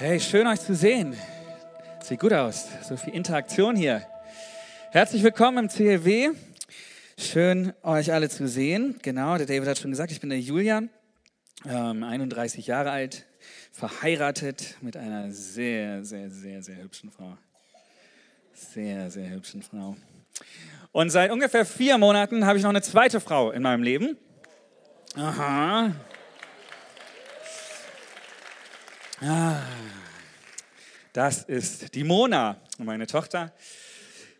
Hey, schön euch zu sehen. Sieht gut aus. So viel Interaktion hier. Herzlich willkommen im CLW. Schön, euch alle zu sehen. Genau, der David hat schon gesagt, ich bin der Julian, ähm, 31 Jahre alt, verheiratet mit einer sehr, sehr, sehr, sehr hübschen Frau. Sehr, sehr hübschen Frau. Und seit ungefähr vier Monaten habe ich noch eine zweite Frau in meinem Leben. Aha. Ah, das ist die Mona, meine Tochter.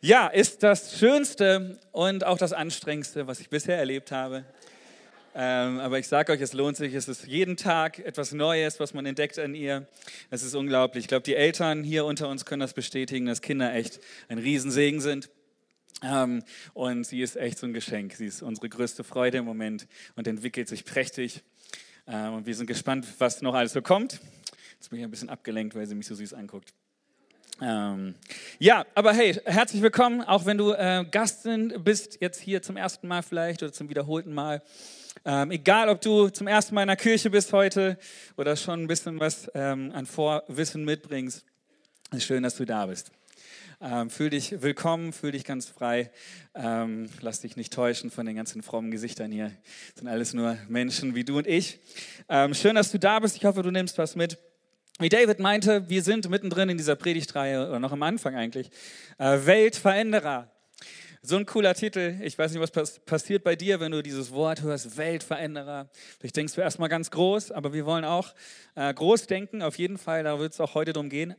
Ja, ist das Schönste und auch das Anstrengendste, was ich bisher erlebt habe. Ähm, aber ich sage euch, es lohnt sich. Es ist jeden Tag etwas Neues, was man entdeckt an ihr. Es ist unglaublich. Ich glaube, die Eltern hier unter uns können das bestätigen, dass Kinder echt ein Riesensegen sind. Ähm, und sie ist echt so ein Geschenk. Sie ist unsere größte Freude im Moment und entwickelt sich prächtig. Ähm, und wir sind gespannt, was noch alles so kommt. Jetzt bin ich ein bisschen abgelenkt, weil sie mich so süß anguckt. Ähm, ja, aber hey, herzlich willkommen, auch wenn du äh, Gast sind, bist, jetzt hier zum ersten Mal vielleicht oder zum wiederholten Mal. Ähm, egal, ob du zum ersten Mal in der Kirche bist heute oder schon ein bisschen was ähm, an Vorwissen mitbringst, ist schön, dass du da bist. Ähm, fühl dich willkommen, fühl dich ganz frei. Ähm, lass dich nicht täuschen von den ganzen frommen Gesichtern hier. Das sind alles nur Menschen wie du und ich. Ähm, schön, dass du da bist. Ich hoffe, du nimmst was mit. Wie David meinte, wir sind mittendrin in dieser Predigtreihe, oder noch am Anfang eigentlich, äh, Weltveränderer. So ein cooler Titel. Ich weiß nicht, was pass passiert bei dir, wenn du dieses Wort hörst, Weltveränderer. Vielleicht denkst du erstmal ganz groß, aber wir wollen auch äh, groß denken, auf jeden Fall. Da wird es auch heute drum gehen.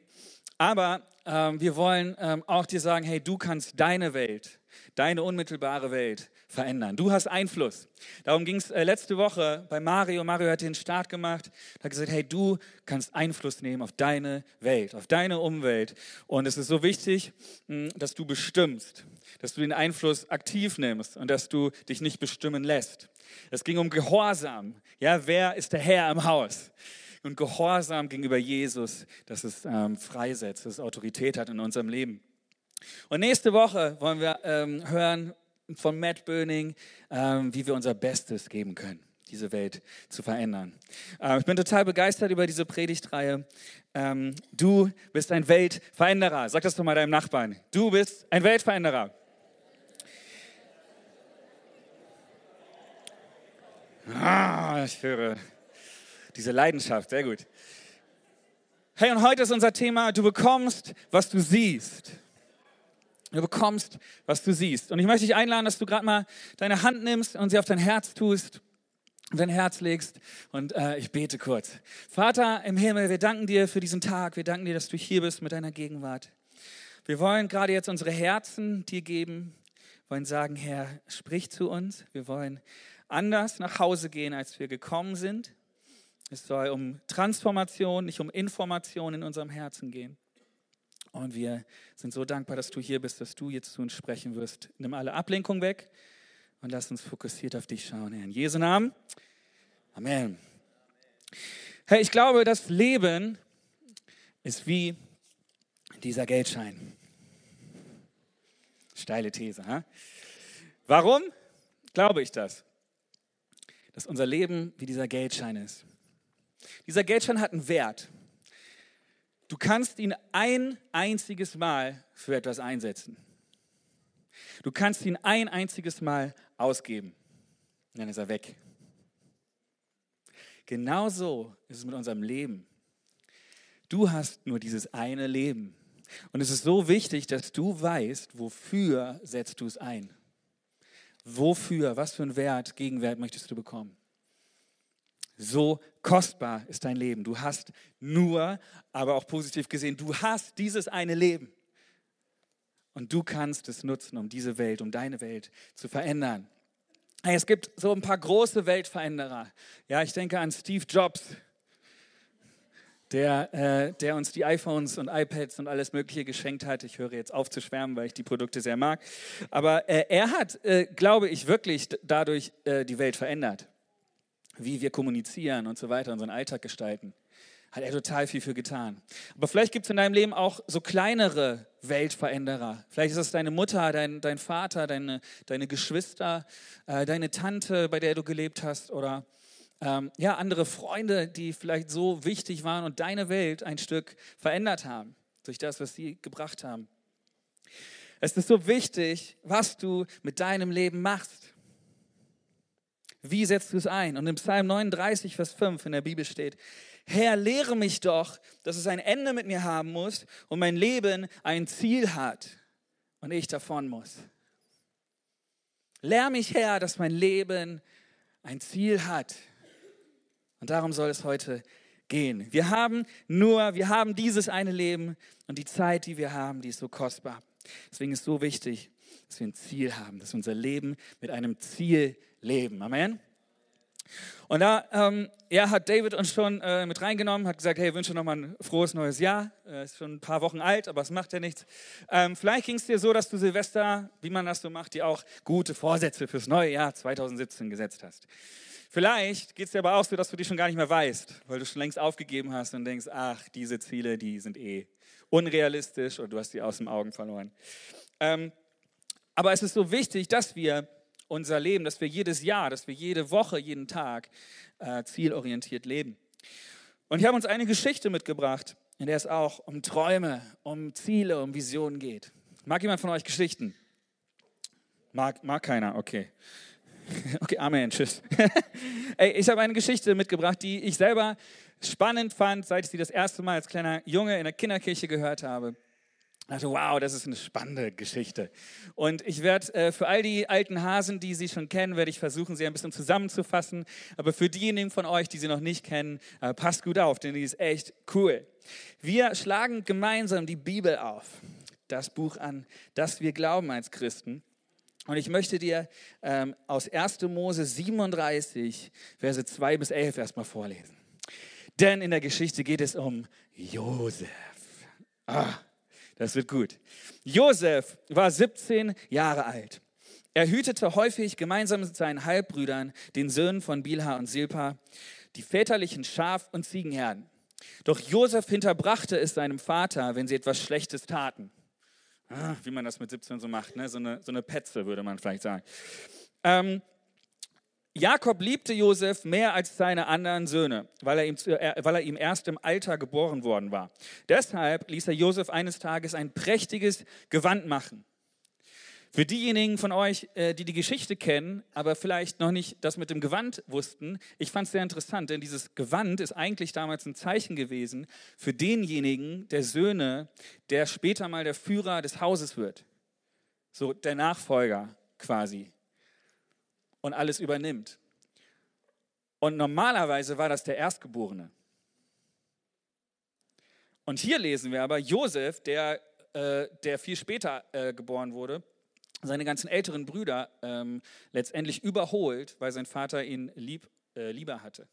Aber ähm, wir wollen ähm, auch dir sagen, hey, du kannst deine Welt, deine unmittelbare Welt verändern. Du hast Einfluss. Darum ging es äh, letzte Woche bei Mario. Mario hat den Start gemacht, hat gesagt, hey, du kannst Einfluss nehmen auf deine Welt, auf deine Umwelt. Und es ist so wichtig, mh, dass du bestimmst, dass du den Einfluss aktiv nimmst und dass du dich nicht bestimmen lässt. Es ging um Gehorsam. Ja, wer ist der Herr im Haus? Und Gehorsam gegenüber Jesus, dass es ähm, freisetzt, dass es Autorität hat in unserem Leben. Und nächste Woche wollen wir ähm, hören von Matt Böning, ähm, wie wir unser Bestes geben können, diese Welt zu verändern. Äh, ich bin total begeistert über diese Predigtreihe. Ähm, du bist ein Weltveränderer. Sag das doch mal deinem Nachbarn. Du bist ein Weltveränderer. Ah, ich höre diese Leidenschaft, sehr gut. Hey, und heute ist unser Thema, du bekommst, was du siehst. Du bekommst, was du siehst. Und ich möchte dich einladen, dass du gerade mal deine Hand nimmst und sie auf dein Herz tust, dein Herz legst. Und äh, ich bete kurz. Vater im Himmel, wir danken dir für diesen Tag. Wir danken dir, dass du hier bist mit deiner Gegenwart. Wir wollen gerade jetzt unsere Herzen dir geben. Wir wollen sagen, Herr, sprich zu uns. Wir wollen anders nach Hause gehen, als wir gekommen sind. Es soll um Transformation, nicht um Information in unserem Herzen gehen. Und wir sind so dankbar, dass du hier bist, dass du jetzt zu uns sprechen wirst. Nimm alle Ablenkung weg und lass uns fokussiert auf dich schauen, Herr. In Jesu Namen. Amen. Hey, ich glaube, das Leben ist wie dieser Geldschein. Steile These. Ha? Warum glaube ich das? Dass unser Leben wie dieser Geldschein ist. Dieser Geldschein hat einen Wert. Du kannst ihn ein einziges Mal für etwas einsetzen. Du kannst ihn ein einziges Mal ausgeben. Und dann ist er weg. Genauso ist es mit unserem Leben. Du hast nur dieses eine Leben. Und es ist so wichtig, dass du weißt, wofür setzt du es ein. Wofür, was für einen Wert, Gegenwert möchtest du bekommen? So kostbar ist dein Leben. Du hast nur, aber auch positiv gesehen, du hast dieses eine Leben. Und du kannst es nutzen, um diese Welt, um deine Welt zu verändern. Es gibt so ein paar große Weltveränderer. Ja, ich denke an Steve Jobs, der, äh, der uns die iPhones und iPads und alles Mögliche geschenkt hat. Ich höre jetzt auf zu schwärmen, weil ich die Produkte sehr mag. Aber äh, er hat, äh, glaube ich, wirklich dadurch äh, die Welt verändert wie wir kommunizieren und so weiter, unseren Alltag gestalten. Hat er total viel für getan. Aber vielleicht gibt es in deinem Leben auch so kleinere Weltveränderer. Vielleicht ist es deine Mutter, dein, dein Vater, deine, deine Geschwister, äh, deine Tante, bei der du gelebt hast oder ähm, ja, andere Freunde, die vielleicht so wichtig waren und deine Welt ein Stück verändert haben durch das, was sie gebracht haben. Es ist so wichtig, was du mit deinem Leben machst. Wie setzt du es ein? Und im Psalm 39, Vers 5 in der Bibel steht, Herr, lehre mich doch, dass es ein Ende mit mir haben muss und mein Leben ein Ziel hat und ich davon muss. Lehr mich, Herr, dass mein Leben ein Ziel hat. Und darum soll es heute gehen. Wir haben nur, wir haben dieses eine Leben und die Zeit, die wir haben, die ist so kostbar. Deswegen ist es so wichtig, dass wir ein Ziel haben, dass unser Leben mit einem Ziel leben. Amen. Und da ähm, ja, hat David uns schon äh, mit reingenommen, hat gesagt, hey, wünsche nochmal ein frohes neues Jahr. Äh, ist schon ein paar Wochen alt, aber es macht ja nichts. Ähm, vielleicht ging es dir so, dass du Silvester, wie man das so macht, dir auch gute Vorsätze fürs neue Jahr 2017 gesetzt hast. Vielleicht geht es dir aber auch so, dass du die schon gar nicht mehr weißt, weil du schon längst aufgegeben hast und denkst, ach, diese Ziele, die sind eh unrealistisch oder du hast die aus den Augen verloren. Ähm, aber es ist so wichtig, dass wir unser Leben, dass wir jedes Jahr, dass wir jede Woche, jeden Tag äh, zielorientiert leben. Und ich habe uns eine Geschichte mitgebracht, in der es auch um Träume, um Ziele, um Visionen geht. Mag jemand von euch Geschichten? Mag, mag keiner, okay. Okay, Amen, tschüss. Ey, ich habe eine Geschichte mitgebracht, die ich selber spannend fand, seit ich sie das erste Mal als kleiner Junge in der Kinderkirche gehört habe. Also wow, das ist eine spannende Geschichte. Und ich werde äh, für all die alten Hasen, die Sie schon kennen, werde ich versuchen, sie ein bisschen zusammenzufassen. Aber für diejenigen von euch, die sie noch nicht kennen, äh, passt gut auf, denn die ist echt cool. Wir schlagen gemeinsam die Bibel auf, das Buch an, das wir glauben als Christen. Und ich möchte dir ähm, aus 1. Mose 37, Verse 2 bis 11 erstmal vorlesen. Denn in der Geschichte geht es um Josef. Ah, das wird gut. Josef war 17 Jahre alt. Er hütete häufig gemeinsam mit seinen Halbbrüdern, den Söhnen von Bilha und Silpa, die väterlichen Schaf- und Ziegenherden. Doch Josef hinterbrachte es seinem Vater, wenn sie etwas Schlechtes taten. Ah, wie man das mit 17 so macht, ne? so, eine, so eine Petze, würde man vielleicht sagen. Ähm, Jakob liebte Josef mehr als seine anderen Söhne, weil er, ihm, weil er ihm erst im Alter geboren worden war. Deshalb ließ er Josef eines Tages ein prächtiges Gewand machen. Für diejenigen von euch, äh, die die Geschichte kennen, aber vielleicht noch nicht das mit dem Gewand wussten, ich fand es sehr interessant, denn dieses Gewand ist eigentlich damals ein Zeichen gewesen für denjenigen der Söhne, der später mal der Führer des Hauses wird. So der Nachfolger quasi und alles übernimmt. Und normalerweise war das der Erstgeborene. Und hier lesen wir aber Josef, der, äh, der viel später äh, geboren wurde, seine ganzen älteren Brüder ähm, letztendlich überholt, weil sein Vater ihn lieb, äh, lieber hatte.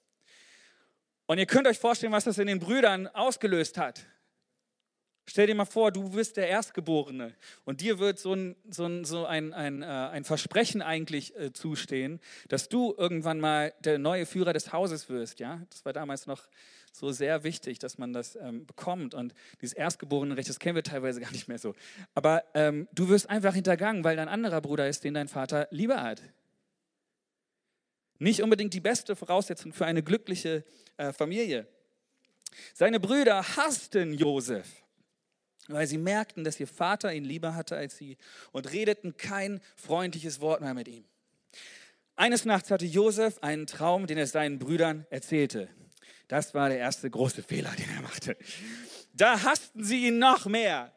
Und ihr könnt euch vorstellen, was das in den Brüdern ausgelöst hat. Stell dir mal vor, du bist der Erstgeborene und dir wird so ein, so ein, so ein, ein, äh, ein Versprechen eigentlich äh, zustehen, dass du irgendwann mal der neue Führer des Hauses wirst. Ja? Das war damals noch so sehr wichtig, dass man das ähm, bekommt. Und dieses Erstgeborenenrecht, das kennen wir teilweise gar nicht mehr so. Aber ähm, du wirst einfach hintergangen, weil dein anderer Bruder ist, den dein Vater lieber hat. Nicht unbedingt die beste Voraussetzung für eine glückliche äh, Familie. Seine Brüder hassten Josef weil sie merkten, dass ihr Vater ihn lieber hatte als sie und redeten kein freundliches Wort mehr mit ihm. Eines Nachts hatte Josef einen Traum, den er seinen Brüdern erzählte. Das war der erste große Fehler, den er machte. Da hassten sie ihn noch mehr.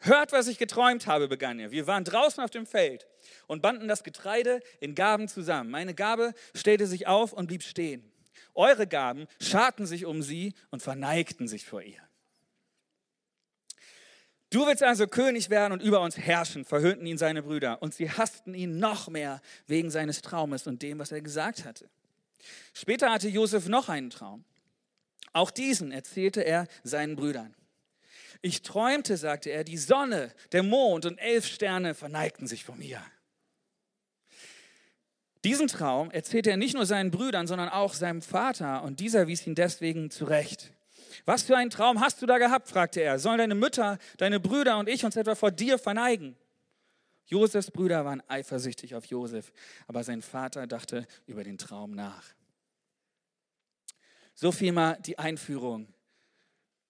Hört, was ich geträumt habe, begann er. Wir waren draußen auf dem Feld und banden das Getreide in Gaben zusammen. Meine Gabe stellte sich auf und blieb stehen. Eure Gaben scharten sich um sie und verneigten sich vor ihr. Du willst also König werden und über uns herrschen, verhöhnten ihn seine Brüder. Und sie hassten ihn noch mehr wegen seines Traumes und dem, was er gesagt hatte. Später hatte Josef noch einen Traum. Auch diesen erzählte er seinen Brüdern. Ich träumte, sagte er, die Sonne, der Mond und elf Sterne verneigten sich vor mir. Diesen Traum erzählte er nicht nur seinen Brüdern, sondern auch seinem Vater und dieser wies ihn deswegen zurecht. Was für einen Traum hast du da gehabt? fragte er. Sollen deine Mütter, deine Brüder und ich uns etwa vor dir verneigen? Josefs Brüder waren eifersüchtig auf Josef, aber sein Vater dachte über den Traum nach. So viel mal die Einführung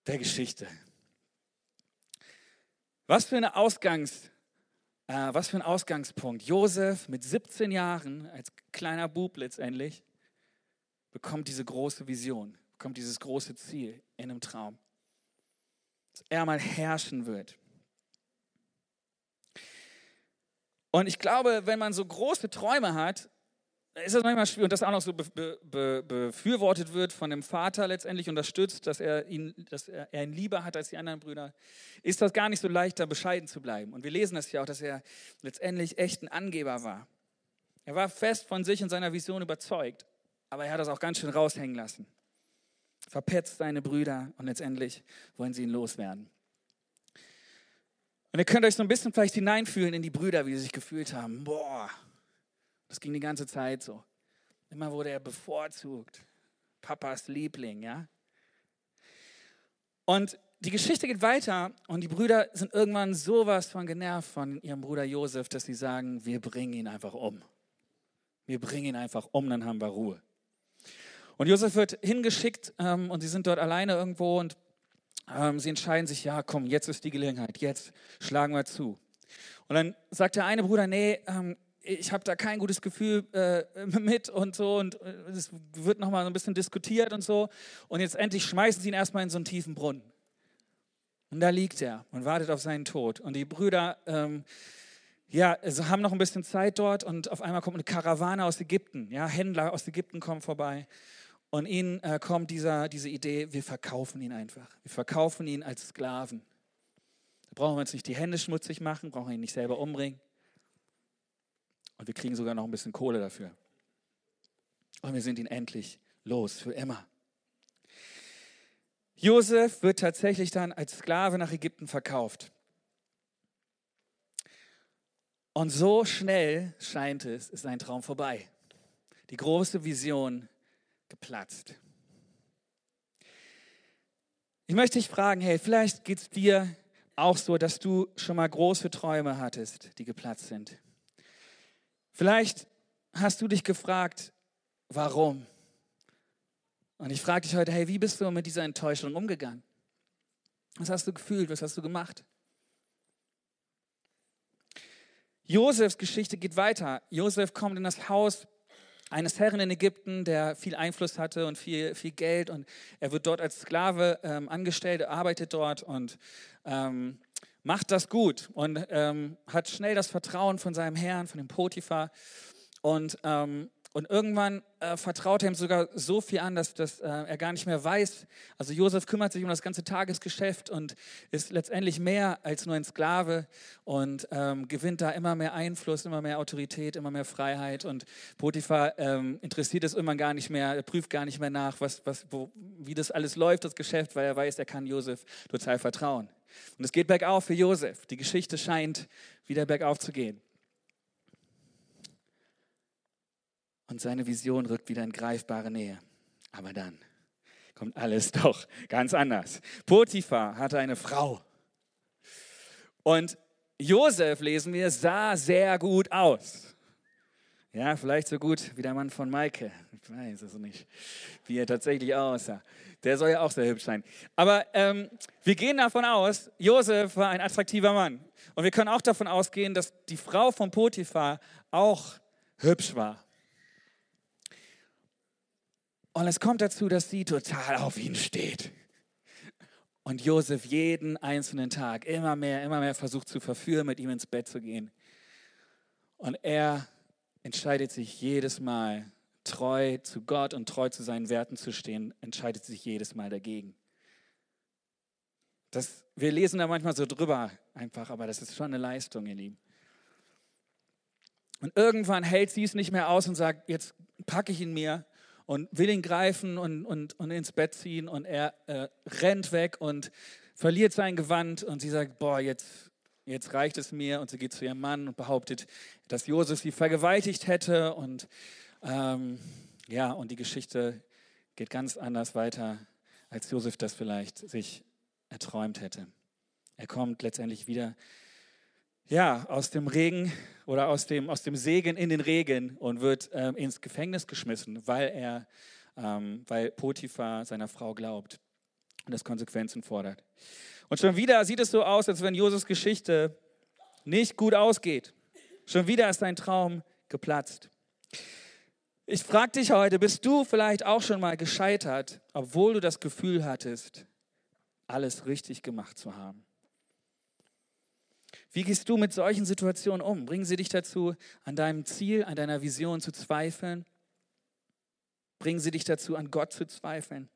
der Geschichte. Was für, eine Ausgangs, äh, was für ein Ausgangspunkt. Josef mit 17 Jahren, als kleiner Bub letztendlich, bekommt diese große Vision, bekommt dieses große Ziel in einem Traum. Dass er mal herrschen wird. Und ich glaube, wenn man so große Träume hat, ist das manchmal schwierig und das auch noch so be, be, befürwortet wird von dem Vater letztendlich unterstützt, dass er ihn, dass er, er ihn lieber hat als die anderen Brüder, ist das gar nicht so leicht, da bescheiden zu bleiben. Und wir lesen das ja auch, dass er letztendlich echt ein Angeber war. Er war fest von sich und seiner Vision überzeugt, aber er hat das auch ganz schön raushängen lassen. Verpetzt seine Brüder und letztendlich wollen sie ihn loswerden. Und ihr könnt euch so ein bisschen vielleicht hineinfühlen in die Brüder, wie sie sich gefühlt haben. Boah, das ging die ganze Zeit so. Immer wurde er bevorzugt. Papas Liebling, ja. Und die Geschichte geht weiter und die Brüder sind irgendwann sowas von genervt von ihrem Bruder Josef, dass sie sagen, wir bringen ihn einfach um. Wir bringen ihn einfach um, dann haben wir Ruhe. Und Josef wird hingeschickt ähm, und sie sind dort alleine irgendwo und ähm, sie entscheiden sich, ja, komm, jetzt ist die Gelegenheit, jetzt schlagen wir zu. Und dann sagt der eine Bruder, nee, ähm, ich habe da kein gutes Gefühl äh, mit und so und äh, es wird nochmal so ein bisschen diskutiert und so und jetzt endlich schmeißen sie ihn erstmal in so einen tiefen Brunnen. Und da liegt er und wartet auf seinen Tod. Und die Brüder ähm, ja, also haben noch ein bisschen Zeit dort und auf einmal kommt eine Karawane aus Ägypten. Ja, Händler aus Ägypten kommen vorbei. Und ihnen äh, kommt dieser, diese Idee, wir verkaufen ihn einfach. Wir verkaufen ihn als Sklaven. Da brauchen wir uns nicht die Hände schmutzig machen, brauchen ihn nicht selber umbringen. Und wir kriegen sogar noch ein bisschen Kohle dafür. Und wir sind ihn endlich los, für immer. Josef wird tatsächlich dann als Sklave nach Ägypten verkauft. Und so schnell scheint es, ist sein Traum vorbei. Die große Vision geplatzt. Ich möchte dich fragen, hey, vielleicht geht es dir auch so, dass du schon mal große Träume hattest, die geplatzt sind. Vielleicht hast du dich gefragt, warum? Und ich frage dich heute, hey, wie bist du mit dieser Enttäuschung umgegangen? Was hast du gefühlt? Was hast du gemacht? Josefs Geschichte geht weiter. Josef kommt in das Haus eines Herren in Ägypten, der viel Einfluss hatte und viel, viel Geld. Und er wird dort als Sklave ähm, angestellt, arbeitet dort und ähm, macht das gut und ähm, hat schnell das Vertrauen von seinem Herrn, von dem Potiphar. Und, ähm, und irgendwann äh, vertraut er ihm sogar so viel an, dass, dass äh, er gar nicht mehr weiß. Also Josef kümmert sich um das ganze Tagesgeschäft und ist letztendlich mehr als nur ein Sklave und ähm, gewinnt da immer mehr Einfluss, immer mehr Autorität, immer mehr Freiheit. Und Potiphar ähm, interessiert es irgendwann gar nicht mehr, er prüft gar nicht mehr nach, was, was, wo, wie das alles läuft, das Geschäft, weil er weiß, er kann Josef total vertrauen. Und es geht bergauf für Josef. Die Geschichte scheint wieder bergauf zu gehen. Und seine Vision rückt wieder in greifbare Nähe. Aber dann kommt alles doch ganz anders. Potiphar hatte eine Frau. Und Josef, lesen wir, sah sehr gut aus. Ja, vielleicht so gut wie der Mann von Maike. Ich weiß es nicht, wie er tatsächlich aussah. Der soll ja auch sehr hübsch sein. Aber ähm, wir gehen davon aus, Josef war ein attraktiver Mann. Und wir können auch davon ausgehen, dass die Frau von Potiphar auch hübsch war. Und es kommt dazu, dass sie total auf ihn steht. Und Josef jeden einzelnen Tag immer mehr, immer mehr versucht zu verführen, mit ihm ins Bett zu gehen. Und er entscheidet sich jedes Mal, treu zu Gott und treu zu seinen Werten zu stehen, entscheidet sich jedes Mal dagegen. Das, wir lesen da manchmal so drüber einfach, aber das ist schon eine Leistung, ihr Lieben. Und irgendwann hält sie es nicht mehr aus und sagt, jetzt packe ich ihn mir und will ihn greifen und, und, und ins Bett ziehen und er äh, rennt weg und verliert sein Gewand und sie sagt, boah, jetzt, jetzt reicht es mir. Und sie geht zu ihrem Mann und behauptet, dass Josef sie vergewaltigt hätte. Und ähm, ja, und die Geschichte geht ganz anders weiter, als Josef das vielleicht sich erträumt hätte. Er kommt letztendlich wieder ja, aus dem Regen oder aus dem, aus dem Segen in den Regen und wird ähm, ins Gefängnis geschmissen, weil er ähm, weil Potiphar seiner Frau glaubt und das Konsequenzen fordert. Und schon wieder sieht es so aus, als wenn Josefs Geschichte nicht gut ausgeht. Schon wieder ist dein Traum geplatzt. Ich frage dich heute, bist du vielleicht auch schon mal gescheitert, obwohl du das Gefühl hattest, alles richtig gemacht zu haben? Wie gehst du mit solchen Situationen um? Bringen sie dich dazu, an deinem Ziel, an deiner Vision zu zweifeln? Bringen sie dich dazu, an Gott zu zweifeln?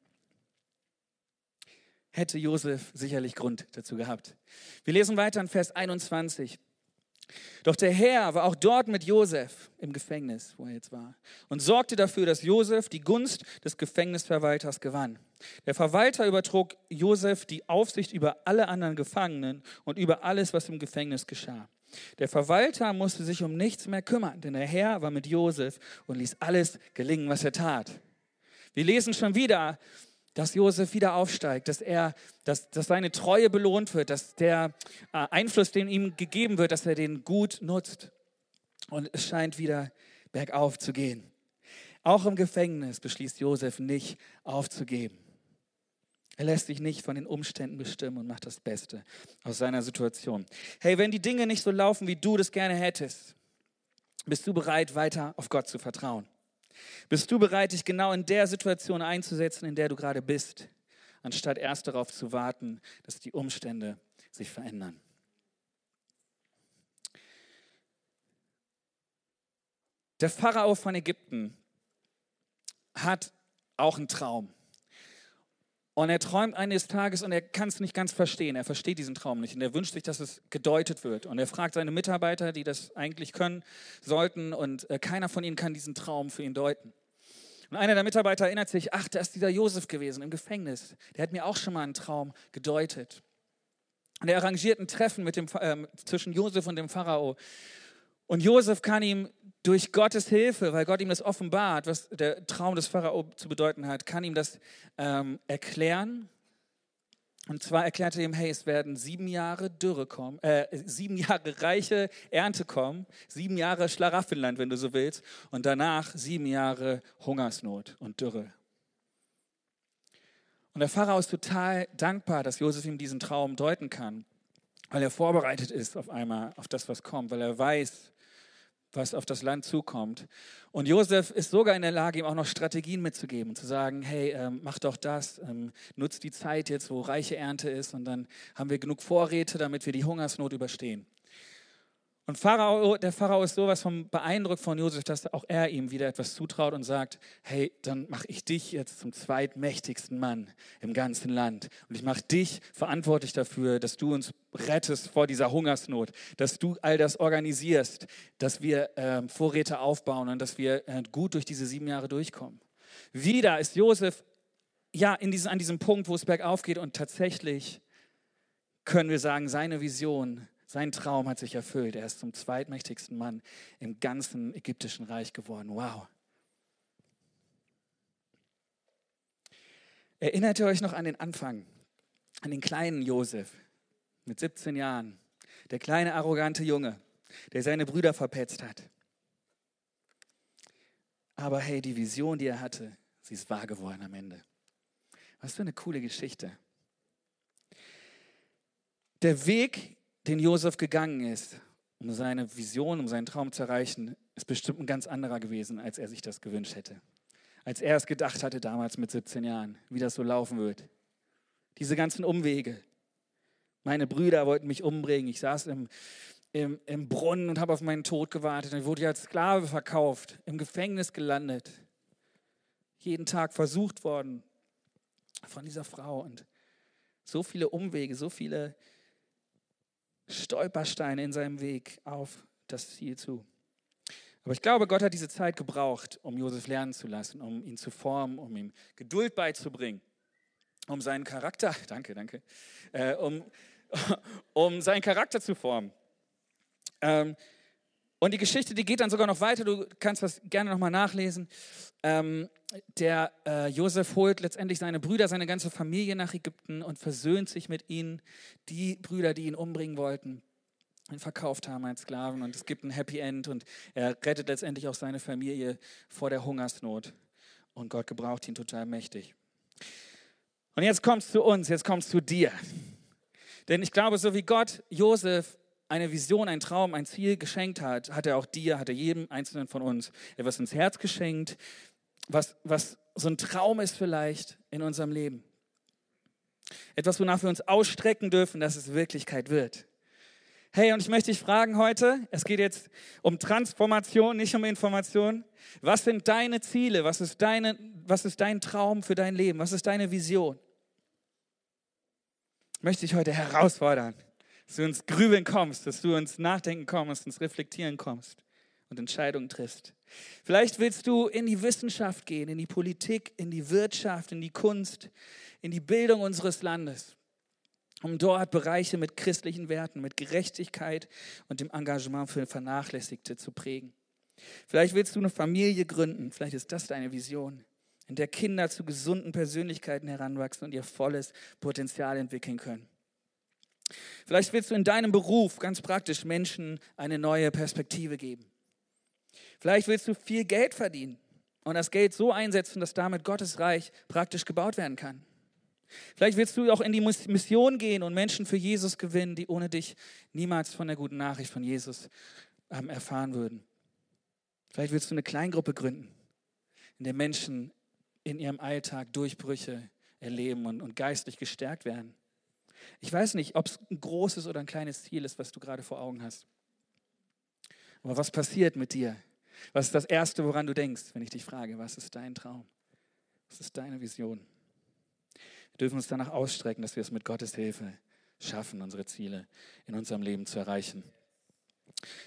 Hätte Josef sicherlich Grund dazu gehabt. Wir lesen weiter in Vers 21. Doch der Herr war auch dort mit Josef im Gefängnis, wo er jetzt war, und sorgte dafür, dass Josef die Gunst des Gefängnisverwalters gewann. Der Verwalter übertrug Josef die Aufsicht über alle anderen Gefangenen und über alles, was im Gefängnis geschah. Der Verwalter musste sich um nichts mehr kümmern, denn der Herr war mit Josef und ließ alles gelingen, was er tat. Wir lesen schon wieder, dass Josef wieder aufsteigt, dass, er, dass, dass seine Treue belohnt wird, dass der äh, Einfluss, den ihm gegeben wird, dass er den gut nutzt. Und es scheint wieder bergauf zu gehen. Auch im Gefängnis beschließt Josef nicht aufzugeben. Er lässt sich nicht von den Umständen bestimmen und macht das Beste aus seiner Situation. Hey, wenn die Dinge nicht so laufen, wie du das gerne hättest, bist du bereit, weiter auf Gott zu vertrauen? Bist du bereit, dich genau in der Situation einzusetzen, in der du gerade bist, anstatt erst darauf zu warten, dass die Umstände sich verändern? Der Pharao von Ägypten hat auch einen Traum. Und er träumt eines Tages und er kann es nicht ganz verstehen. Er versteht diesen Traum nicht und er wünscht sich, dass es gedeutet wird. Und er fragt seine Mitarbeiter, die das eigentlich können, sollten und äh, keiner von ihnen kann diesen Traum für ihn deuten. Und einer der Mitarbeiter erinnert sich, ach, da ist dieser Josef gewesen im Gefängnis. Der hat mir auch schon mal einen Traum gedeutet. Und er arrangiert ein Treffen mit dem, äh, zwischen Josef und dem Pharao. Und Josef kann ihm durch Gottes Hilfe, weil Gott ihm das offenbart, was der Traum des Pharao zu bedeuten hat, kann ihm das ähm, erklären. Und zwar erklärt er ihm, hey, es werden sieben Jahre Dürre kommen, äh, sieben Jahre reiche Ernte kommen, sieben Jahre Schlaraffenland, wenn du so willst, und danach sieben Jahre Hungersnot und Dürre. Und der Pharao ist total dankbar, dass Josef ihm diesen Traum deuten kann, weil er vorbereitet ist auf einmal auf das, was kommt, weil er weiß, was auf das Land zukommt. Und Josef ist sogar in der Lage, ihm auch noch Strategien mitzugeben, zu sagen, hey, ähm, mach doch das, ähm, nutzt die Zeit jetzt, wo reiche Ernte ist und dann haben wir genug Vorräte, damit wir die Hungersnot überstehen. Und Pharao, der Pharao ist sowas von beeindruckt von Josef, dass auch er ihm wieder etwas zutraut und sagt, hey, dann mache ich dich jetzt zum zweitmächtigsten Mann im ganzen Land. Und ich mache dich verantwortlich dafür, dass du uns rettest vor dieser Hungersnot, dass du all das organisierst, dass wir äh, Vorräte aufbauen und dass wir äh, gut durch diese sieben Jahre durchkommen. Wieder ist Josef ja in diesen, an diesem Punkt, wo es bergauf geht und tatsächlich können wir sagen, seine Vision sein Traum hat sich erfüllt. Er ist zum zweitmächtigsten Mann im ganzen ägyptischen Reich geworden. Wow. Erinnert ihr euch noch an den Anfang, an den kleinen Josef mit 17 Jahren, der kleine arrogante Junge, der seine Brüder verpetzt hat? Aber hey, die Vision, die er hatte, sie ist wahr geworden am Ende. Was für eine coole Geschichte. Der Weg den Josef gegangen ist, um seine Vision, um seinen Traum zu erreichen, ist bestimmt ein ganz anderer gewesen, als er sich das gewünscht hätte. Als er es gedacht hatte damals mit 17 Jahren, wie das so laufen wird. Diese ganzen Umwege. Meine Brüder wollten mich umbringen. Ich saß im, im, im Brunnen und habe auf meinen Tod gewartet. Ich wurde als Sklave verkauft, im Gefängnis gelandet. Jeden Tag versucht worden von dieser Frau. Und so viele Umwege, so viele Stolpersteine in seinem Weg auf das Ziel zu. Aber ich glaube, Gott hat diese Zeit gebraucht, um Josef lernen zu lassen, um ihn zu formen, um ihm Geduld beizubringen, um seinen Charakter, danke, danke, äh, um, um seinen Charakter zu formen. Ähm, und die Geschichte, die geht dann sogar noch weiter, du kannst das gerne nochmal nachlesen. Ähm, der äh, Josef holt letztendlich seine Brüder, seine ganze Familie nach Ägypten und versöhnt sich mit ihnen. Die Brüder, die ihn umbringen wollten, ihn verkauft haben als Sklaven. Und es gibt ein Happy End und er rettet letztendlich auch seine Familie vor der Hungersnot. und Gott gebraucht ihn total mächtig. Und jetzt kommst du zu uns, jetzt kommst du zu dir. Denn ich glaube, so wie Gott Josef eine Vision, ein Traum, ein Ziel geschenkt hat, hat er auch dir, hat er jedem Einzelnen von uns etwas ins Herz geschenkt, was, was so ein Traum ist vielleicht in unserem Leben. Etwas, wonach wir uns ausstrecken dürfen, dass es Wirklichkeit wird. Hey, und ich möchte dich fragen heute, es geht jetzt um Transformation, nicht um Information. Was sind deine Ziele? Was ist, deine, was ist dein Traum für dein Leben? Was ist deine Vision? Ich möchte dich heute herausfordern dass du ins Grübeln kommst, dass du ins Nachdenken kommst, ins Reflektieren kommst und Entscheidungen triffst. Vielleicht willst du in die Wissenschaft gehen, in die Politik, in die Wirtschaft, in die Kunst, in die Bildung unseres Landes, um dort Bereiche mit christlichen Werten, mit Gerechtigkeit und dem Engagement für Vernachlässigte zu prägen. Vielleicht willst du eine Familie gründen, vielleicht ist das deine Vision, in der Kinder zu gesunden Persönlichkeiten heranwachsen und ihr volles Potenzial entwickeln können. Vielleicht willst du in deinem Beruf ganz praktisch Menschen eine neue Perspektive geben. Vielleicht willst du viel Geld verdienen und das Geld so einsetzen, dass damit Gottes Reich praktisch gebaut werden kann. Vielleicht willst du auch in die Mission gehen und Menschen für Jesus gewinnen, die ohne dich niemals von der guten Nachricht von Jesus ähm, erfahren würden. Vielleicht willst du eine Kleingruppe gründen, in der Menschen in ihrem Alltag Durchbrüche erleben und, und geistlich gestärkt werden. Ich weiß nicht, ob es ein großes oder ein kleines Ziel ist, was du gerade vor Augen hast. Aber was passiert mit dir? Was ist das Erste, woran du denkst, wenn ich dich frage, was ist dein Traum? Was ist deine Vision? Wir dürfen uns danach ausstrecken, dass wir es mit Gottes Hilfe schaffen, unsere Ziele in unserem Leben zu erreichen.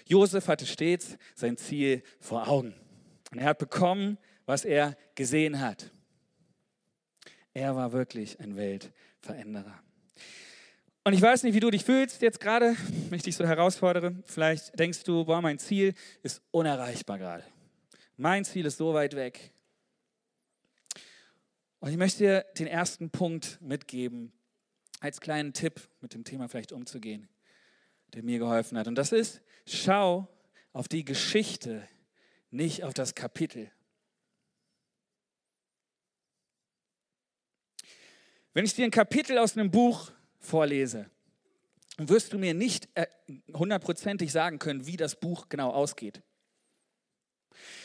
Josef hatte stets sein Ziel vor Augen. Und er hat bekommen, was er gesehen hat. Er war wirklich ein Weltveränderer. Und ich weiß nicht, wie du dich fühlst jetzt gerade, wenn ich dich so herausfordere. Vielleicht denkst du, boah, mein Ziel ist unerreichbar gerade. Mein Ziel ist so weit weg. Und ich möchte dir den ersten Punkt mitgeben, als kleinen Tipp mit dem Thema vielleicht umzugehen, der mir geholfen hat. Und das ist, schau auf die Geschichte, nicht auf das Kapitel. Wenn ich dir ein Kapitel aus einem Buch vorlese, wirst du mir nicht äh, hundertprozentig sagen können, wie das Buch genau ausgeht.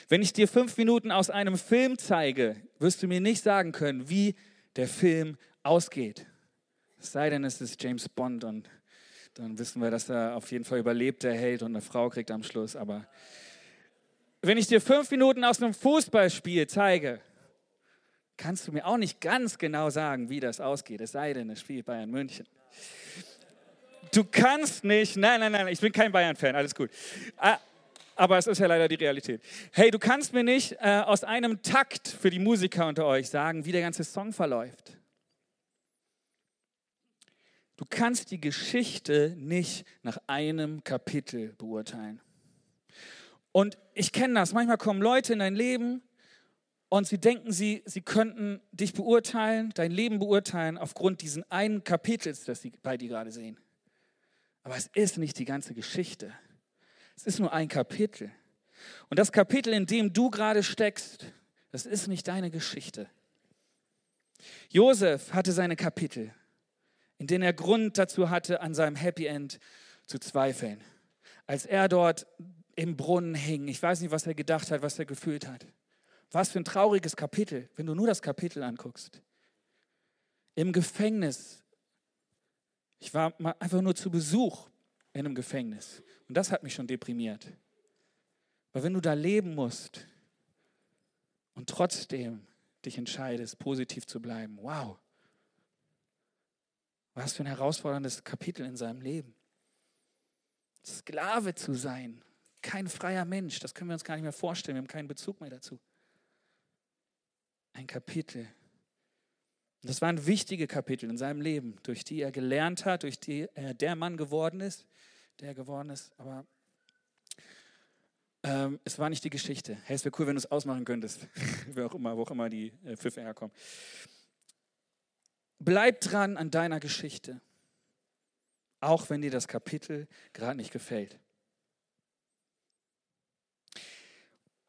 Wenn ich dir fünf Minuten aus einem Film zeige, wirst du mir nicht sagen können, wie der Film ausgeht. Es sei denn, es ist James Bond und dann wissen wir, dass er auf jeden Fall überlebt, der Held und eine Frau kriegt am Schluss. Aber wenn ich dir fünf Minuten aus einem Fußballspiel zeige, kannst du mir auch nicht ganz genau sagen, wie das ausgeht, es sei denn, es spielt Bayern München. Du kannst nicht, nein, nein, nein, ich bin kein Bayern-Fan, alles gut. Ah, aber es ist ja leider die Realität. Hey, du kannst mir nicht äh, aus einem Takt für die Musiker unter euch sagen, wie der ganze Song verläuft. Du kannst die Geschichte nicht nach einem Kapitel beurteilen. Und ich kenne das. Manchmal kommen Leute in dein Leben und sie denken, sie, sie könnten dich beurteilen, dein Leben beurteilen aufgrund diesen einen Kapitels, das sie bei dir gerade sehen. Aber es ist nicht die ganze Geschichte. Es ist nur ein Kapitel. Und das Kapitel, in dem du gerade steckst, das ist nicht deine Geschichte. Josef hatte seine Kapitel, in denen er Grund dazu hatte, an seinem Happy End zu zweifeln. Als er dort im Brunnen hing, ich weiß nicht, was er gedacht hat, was er gefühlt hat. Was für ein trauriges Kapitel, wenn du nur das Kapitel anguckst. Im Gefängnis. Ich war mal einfach nur zu Besuch in einem Gefängnis. Und das hat mich schon deprimiert. Weil wenn du da leben musst und trotzdem dich entscheidest, positiv zu bleiben, wow. Was für ein herausforderndes Kapitel in seinem Leben. Sklave zu sein, kein freier Mensch, das können wir uns gar nicht mehr vorstellen, wir haben keinen Bezug mehr dazu ein Kapitel. Das waren wichtige Kapitel in seinem Leben, durch die er gelernt hat, durch die er der Mann geworden ist, der geworden ist. Aber ähm, es war nicht die Geschichte. Hey, es wäre cool, wenn du es ausmachen könntest, wo auch immer, wo auch immer die äh, Pfiffe herkommen. Bleib dran an deiner Geschichte, auch wenn dir das Kapitel gerade nicht gefällt.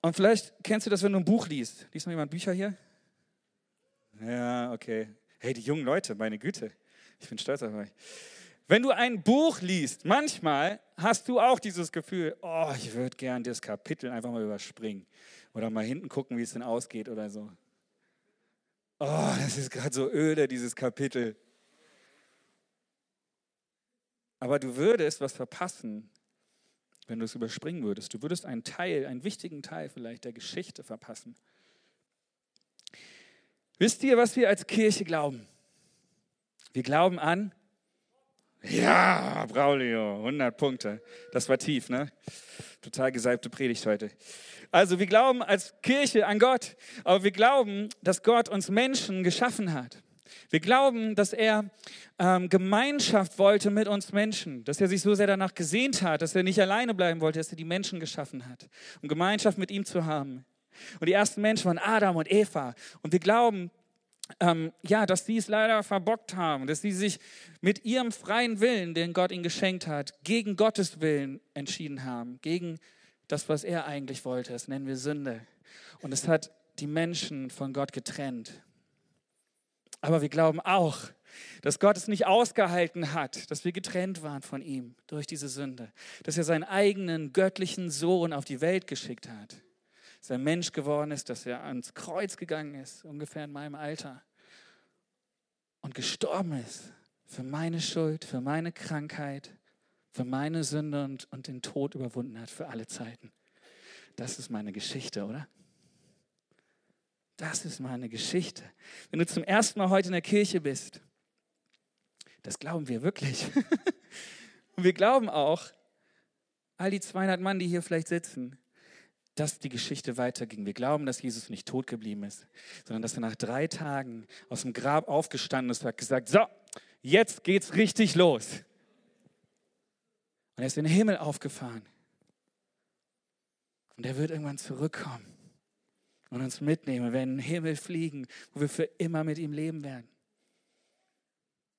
Und vielleicht kennst du das, wenn du ein Buch liest. Liest noch jemand Bücher hier? Ja, okay. Hey, die jungen Leute, meine Güte. Ich bin stolz auf euch. Wenn du ein Buch liest, manchmal hast du auch dieses Gefühl, oh, ich würde gern das Kapitel einfach mal überspringen oder mal hinten gucken, wie es denn ausgeht oder so. Oh, das ist gerade so öde, dieses Kapitel. Aber du würdest was verpassen, wenn du es überspringen würdest. Du würdest einen Teil, einen wichtigen Teil vielleicht der Geschichte verpassen. Wisst ihr, was wir als Kirche glauben? Wir glauben an, ja, Braulio, 100 Punkte. Das war tief, ne? Total gesalbte Predigt heute. Also wir glauben als Kirche an Gott, aber wir glauben, dass Gott uns Menschen geschaffen hat. Wir glauben, dass er ähm, Gemeinschaft wollte mit uns Menschen, dass er sich so sehr danach gesehnt hat, dass er nicht alleine bleiben wollte, dass er die Menschen geschaffen hat, um Gemeinschaft mit ihm zu haben. Und die ersten Menschen waren Adam und Eva. Und wir glauben, ähm, ja, dass sie es leider verbockt haben, dass sie sich mit ihrem freien Willen, den Gott ihnen geschenkt hat, gegen Gottes Willen entschieden haben, gegen das, was er eigentlich wollte. Das nennen wir Sünde. Und es hat die Menschen von Gott getrennt. Aber wir glauben auch, dass Gott es nicht ausgehalten hat, dass wir getrennt waren von ihm durch diese Sünde, dass er seinen eigenen göttlichen Sohn auf die Welt geschickt hat, dass er Mensch geworden ist, dass er ans Kreuz gegangen ist, ungefähr in meinem Alter, und gestorben ist für meine Schuld, für meine Krankheit, für meine Sünde und, und den Tod überwunden hat für alle Zeiten. Das ist meine Geschichte, oder? Das ist meine Geschichte. Wenn du zum ersten Mal heute in der Kirche bist, das glauben wir wirklich. Und wir glauben auch, all die 200 Mann, die hier vielleicht sitzen, dass die Geschichte weiterging. Wir glauben, dass Jesus nicht tot geblieben ist, sondern dass er nach drei Tagen aus dem Grab aufgestanden ist und hat gesagt, so, jetzt geht's richtig los. Und er ist in den Himmel aufgefahren. Und er wird irgendwann zurückkommen und uns mitnehmen. Wir werden in den Himmel fliegen, wo wir für immer mit ihm leben werden.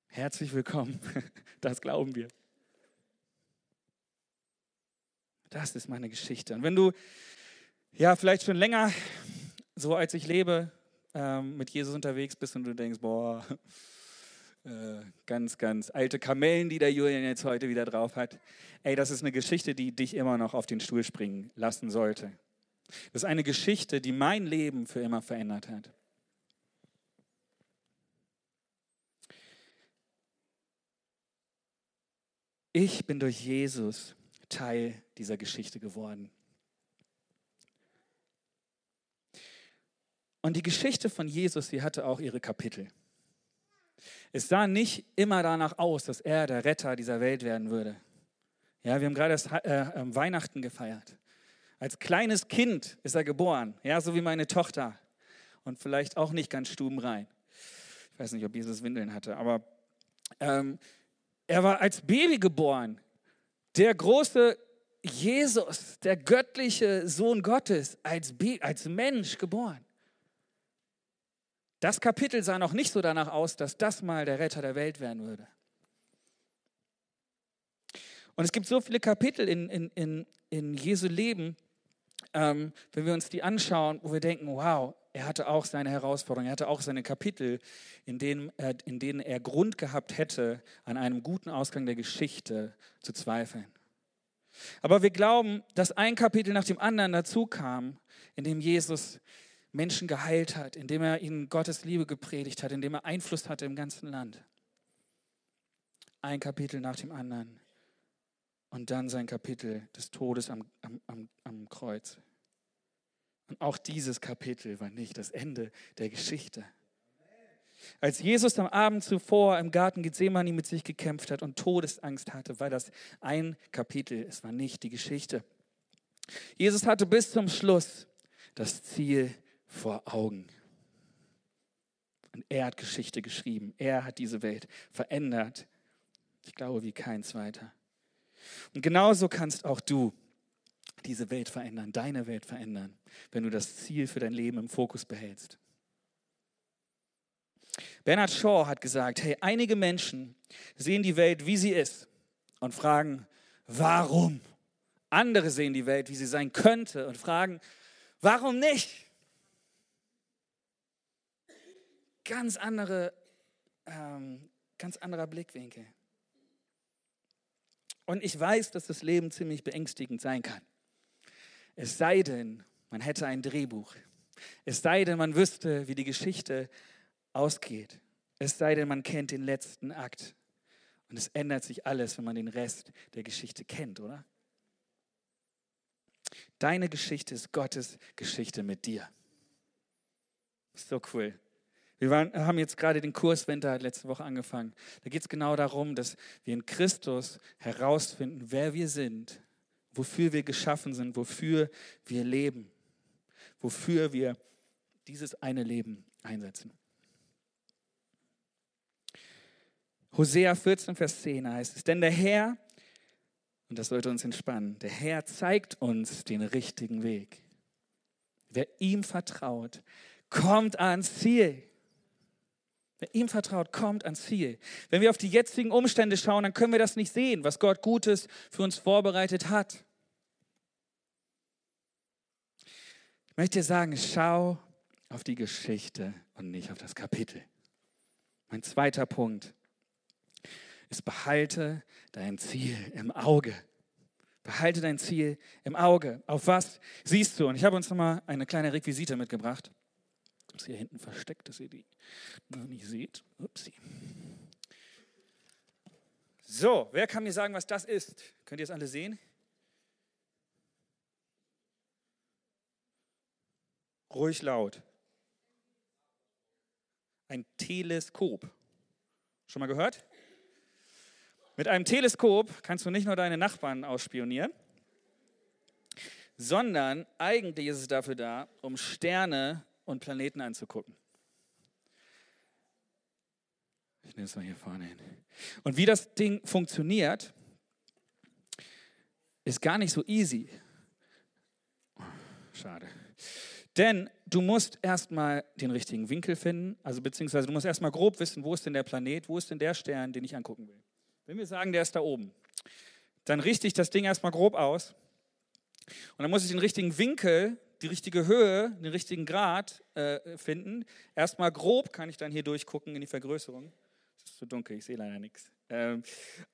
Herzlich willkommen. Das glauben wir. Das ist meine Geschichte. Und wenn du ja vielleicht schon länger, so als ich lebe, ähm, mit Jesus unterwegs bist und du denkst, boah, äh, ganz, ganz alte Kamellen, die der Julian jetzt heute wieder drauf hat. Ey, das ist eine Geschichte, die dich immer noch auf den Stuhl springen lassen sollte. Das ist eine Geschichte, die mein Leben für immer verändert hat. Ich bin durch Jesus Teil dieser Geschichte geworden. Und die Geschichte von Jesus, sie hatte auch ihre Kapitel. Es sah nicht immer danach aus, dass er der Retter dieser Welt werden würde. Ja, wir haben gerade das, äh, ähm, Weihnachten gefeiert. Als kleines Kind ist er geboren, ja, so wie meine Tochter. Und vielleicht auch nicht ganz stubenrein. Ich weiß nicht, ob Jesus Windeln hatte, aber ähm, er war als Baby geboren. Der große Jesus, der göttliche Sohn Gottes, als, als Mensch geboren. Das Kapitel sah noch nicht so danach aus, dass das mal der Retter der Welt werden würde. Und es gibt so viele Kapitel in, in, in, in Jesu Leben, ähm, wenn wir uns die anschauen, wo wir denken, wow, er hatte auch seine Herausforderungen, er hatte auch seine Kapitel, in denen, er, in denen er Grund gehabt hätte, an einem guten Ausgang der Geschichte zu zweifeln. Aber wir glauben, dass ein Kapitel nach dem anderen dazu kam, in dem Jesus Menschen geheilt hat, indem er ihnen Gottes Liebe gepredigt hat, indem er Einfluss hatte im ganzen Land. Ein Kapitel nach dem anderen. Und dann sein Kapitel des Todes am, am, am, am Kreuz. Und auch dieses Kapitel war nicht das Ende der Geschichte. Als Jesus am Abend zuvor im Garten Gethsemane mit sich gekämpft hat und Todesangst hatte, war das ein Kapitel, es war nicht die Geschichte. Jesus hatte bis zum Schluss das Ziel vor Augen. Und er hat Geschichte geschrieben. Er hat diese Welt verändert. Ich glaube, wie kein zweiter. Und genauso kannst auch du diese Welt verändern, deine Welt verändern, wenn du das Ziel für dein Leben im Fokus behältst. Bernard Shaw hat gesagt, hey, einige Menschen sehen die Welt, wie sie ist und fragen, warum? Andere sehen die Welt, wie sie sein könnte und fragen, warum nicht? Ganz andere, ähm, ganz anderer Blickwinkel. Und ich weiß, dass das Leben ziemlich beängstigend sein kann. Es sei denn, man hätte ein Drehbuch. Es sei denn, man wüsste, wie die Geschichte ausgeht. Es sei denn, man kennt den letzten Akt. Und es ändert sich alles, wenn man den Rest der Geschichte kennt, oder? Deine Geschichte ist Gottes Geschichte mit dir. So cool. Wir waren, haben jetzt gerade den Kurs Winter letzte Woche angefangen. Da geht es genau darum, dass wir in Christus herausfinden, wer wir sind, wofür wir geschaffen sind, wofür wir leben, wofür wir dieses eine Leben einsetzen. Hosea 14, Vers 10 heißt es, denn der Herr, und das sollte uns entspannen, der Herr zeigt uns den richtigen Weg. Wer ihm vertraut, kommt ans Ziel. Wer ihm vertraut, kommt ans Ziel. Wenn wir auf die jetzigen Umstände schauen, dann können wir das nicht sehen, was Gott Gutes für uns vorbereitet hat. Ich möchte dir sagen, schau auf die Geschichte und nicht auf das Kapitel. Mein zweiter Punkt ist, behalte dein Ziel im Auge. Behalte dein Ziel im Auge. Auf was siehst du? Und ich habe uns nochmal eine kleine Requisite mitgebracht. Ist hier hinten versteckt, dass ihr die noch nicht seht. Upsi. So, wer kann mir sagen, was das ist? Könnt ihr es alle sehen? Ruhig laut. Ein Teleskop. Schon mal gehört? Mit einem Teleskop kannst du nicht nur deine Nachbarn ausspionieren, sondern eigentlich ist es dafür da, um Sterne und Planeten anzugucken. Ich nehme es mal hier vorne hin. Und wie das Ding funktioniert, ist gar nicht so easy. Schade. Denn du musst erstmal den richtigen Winkel finden, also beziehungsweise du musst erstmal grob wissen, wo ist denn der Planet, wo ist denn der Stern, den ich angucken will. Wenn wir sagen, der ist da oben, dann richte ich das Ding erstmal grob aus und dann muss ich den richtigen Winkel, die richtige Höhe, den richtigen Grad äh, finden. Erstmal grob kann ich dann hier durchgucken in die Vergrößerung. Es ist zu dunkel, ich sehe leider nichts. Ähm,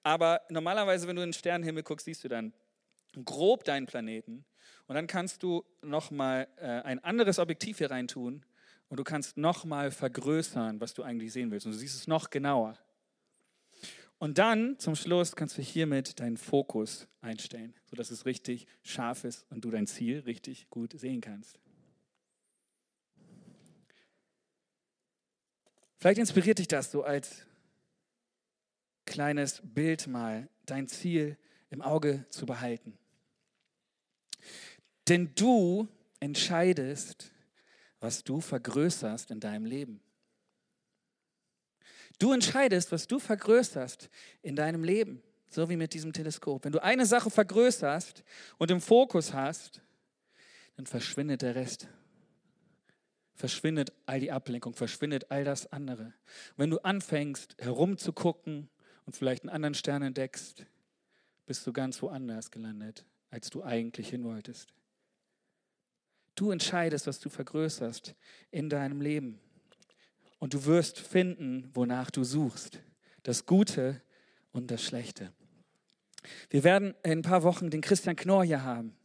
aber normalerweise, wenn du in den Sternenhimmel guckst, siehst du dann grob deinen Planeten und dann kannst du nochmal äh, ein anderes Objektiv hier reintun und du kannst nochmal vergrößern, was du eigentlich sehen willst und du siehst es noch genauer. Und dann zum Schluss kannst du hiermit deinen Fokus einstellen, sodass es richtig scharf ist und du dein Ziel richtig gut sehen kannst. Vielleicht inspiriert dich das so als kleines Bild mal, dein Ziel im Auge zu behalten. Denn du entscheidest, was du vergrößerst in deinem Leben. Du entscheidest, was du vergrößerst in deinem Leben, so wie mit diesem Teleskop. Wenn du eine Sache vergrößerst und im Fokus hast, dann verschwindet der Rest. Verschwindet all die Ablenkung, verschwindet all das andere. wenn du anfängst herumzugucken und vielleicht einen anderen Stern entdeckst, bist du ganz woanders gelandet, als du eigentlich hin wolltest. Du entscheidest, was du vergrößerst in deinem Leben. Und du wirst finden, wonach du suchst. Das Gute und das Schlechte. Wir werden in ein paar Wochen den Christian Knorr hier haben.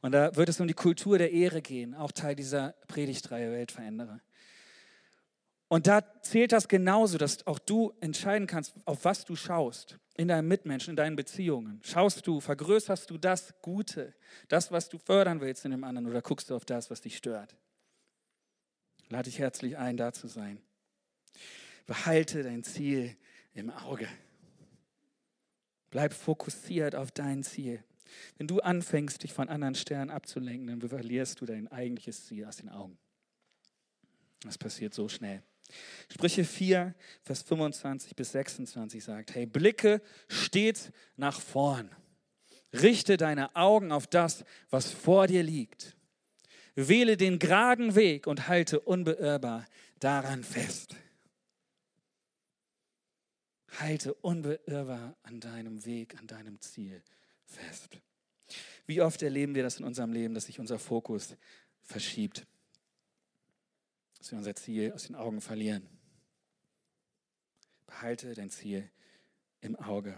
Und da wird es um die Kultur der Ehre gehen, auch Teil dieser Predigtreihe Weltveränderer. Und da zählt das genauso, dass auch du entscheiden kannst, auf was du schaust, in deinen Mitmenschen, in deinen Beziehungen. Schaust du, vergrößerst du das Gute, das, was du fördern willst in dem anderen, oder guckst du auf das, was dich stört? Lade dich herzlich ein, da zu sein. Behalte dein Ziel im Auge. Bleib fokussiert auf dein Ziel. Wenn du anfängst, dich von anderen Sternen abzulenken, dann verlierst du dein eigentliches Ziel aus den Augen. Das passiert so schnell. Sprüche 4, Vers 25 bis 26 sagt, hey, blicke stets nach vorn. Richte deine Augen auf das, was vor dir liegt. Wähle den geraden Weg und halte unbeirrbar daran fest. Halte unbeirrbar an deinem Weg, an deinem Ziel fest. Wie oft erleben wir das in unserem Leben, dass sich unser Fokus verschiebt? dass wir unser Ziel aus den Augen verlieren. Behalte dein Ziel im Auge.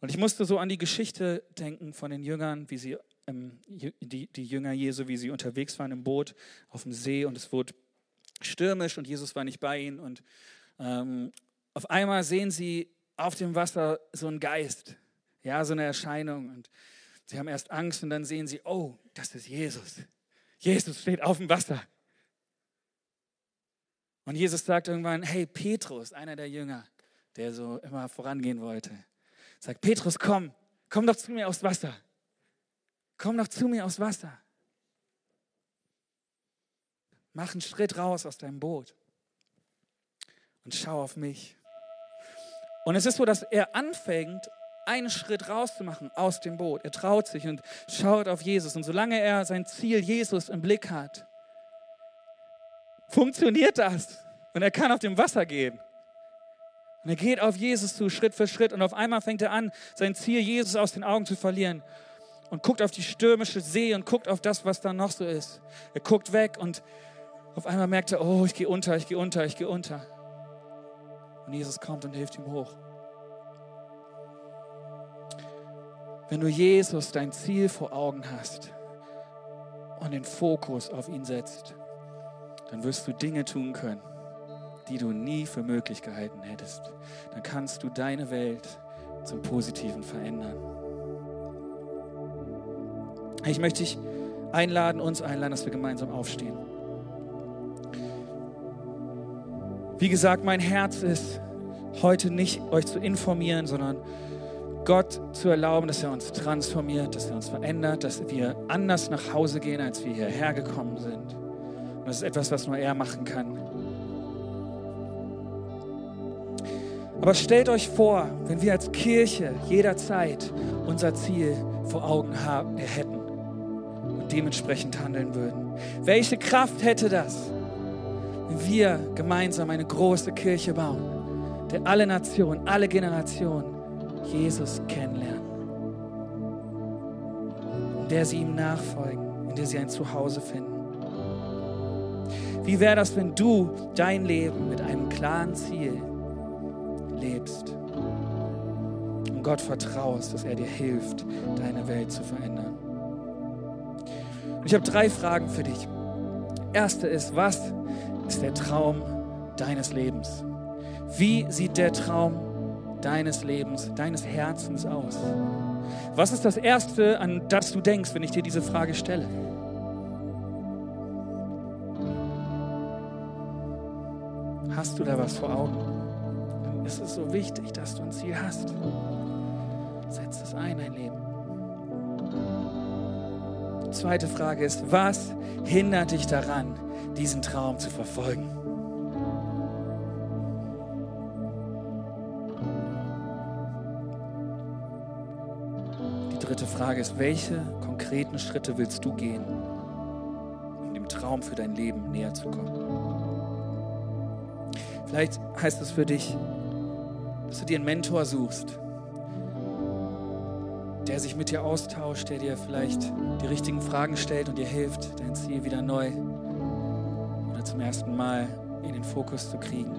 Und ich musste so an die Geschichte denken von den Jüngern, wie sie, ähm, die, die Jünger Jesu, wie sie unterwegs waren im Boot auf dem See und es wurde stürmisch und Jesus war nicht bei ihnen. Und ähm, auf einmal sehen sie auf dem Wasser so einen Geist, ja, so eine Erscheinung. Und sie haben erst Angst und dann sehen sie, oh, das ist Jesus. Jesus steht auf dem Wasser. Und Jesus sagt irgendwann, hey, Petrus, einer der Jünger, der so immer vorangehen wollte, sagt, Petrus, komm, komm doch zu mir aufs Wasser. Komm doch zu mir aufs Wasser. Mach einen Schritt raus aus deinem Boot und schau auf mich. Und es ist so, dass er anfängt, einen Schritt rauszumachen aus dem Boot. Er traut sich und schaut auf Jesus. Und solange er sein Ziel Jesus im Blick hat, funktioniert das. Und er kann auf dem Wasser gehen. Und er geht auf Jesus zu, Schritt für Schritt. Und auf einmal fängt er an, sein Ziel Jesus aus den Augen zu verlieren. Und guckt auf die stürmische See und guckt auf das, was da noch so ist. Er guckt weg und auf einmal merkt er, oh, ich gehe unter, ich gehe unter, ich gehe unter. Und Jesus kommt und hilft ihm hoch. Wenn du Jesus dein Ziel vor Augen hast und den Fokus auf ihn setzt, dann wirst du Dinge tun können, die du nie für möglich gehalten hättest. Dann kannst du deine Welt zum Positiven verändern. Ich möchte dich einladen, uns einladen, dass wir gemeinsam aufstehen. Wie gesagt, mein Herz ist heute nicht euch zu informieren, sondern Gott zu erlauben, dass er uns transformiert, dass er uns verändert, dass wir anders nach Hause gehen, als wir hierher gekommen sind. Und das ist etwas, was nur er machen kann. Aber stellt euch vor, wenn wir als Kirche jederzeit unser Ziel vor Augen haben, hätten und dementsprechend handeln würden. Welche Kraft hätte das, wir gemeinsam eine große Kirche bauen, der alle Nationen, alle Generationen Jesus kennenlernen, in der sie ihm nachfolgen, in der sie ein Zuhause finden. Wie wäre das, wenn du dein Leben mit einem klaren Ziel lebst und Gott vertraust, dass er dir hilft, deine Welt zu verändern? Und ich habe drei Fragen für dich. Erste ist, was ist der Traum deines Lebens? Wie sieht der Traum deines Lebens, deines Herzens aus? Was ist das Erste, an das du denkst, wenn ich dir diese Frage stelle? Hast du da was vor Augen? Dann ist es so wichtig, dass du ein Ziel hast. Setz es ein, dein Leben. Zweite Frage ist, was hindert dich daran, diesen Traum zu verfolgen? Die dritte Frage ist, welche konkreten Schritte willst du gehen, um dem Traum für dein Leben näher zu kommen? Vielleicht heißt es für dich, dass du dir einen Mentor suchst, der sich mit dir austauscht, der dir vielleicht die richtigen Fragen stellt und dir hilft, dein Ziel wieder neu zum ersten Mal in den Fokus zu kriegen.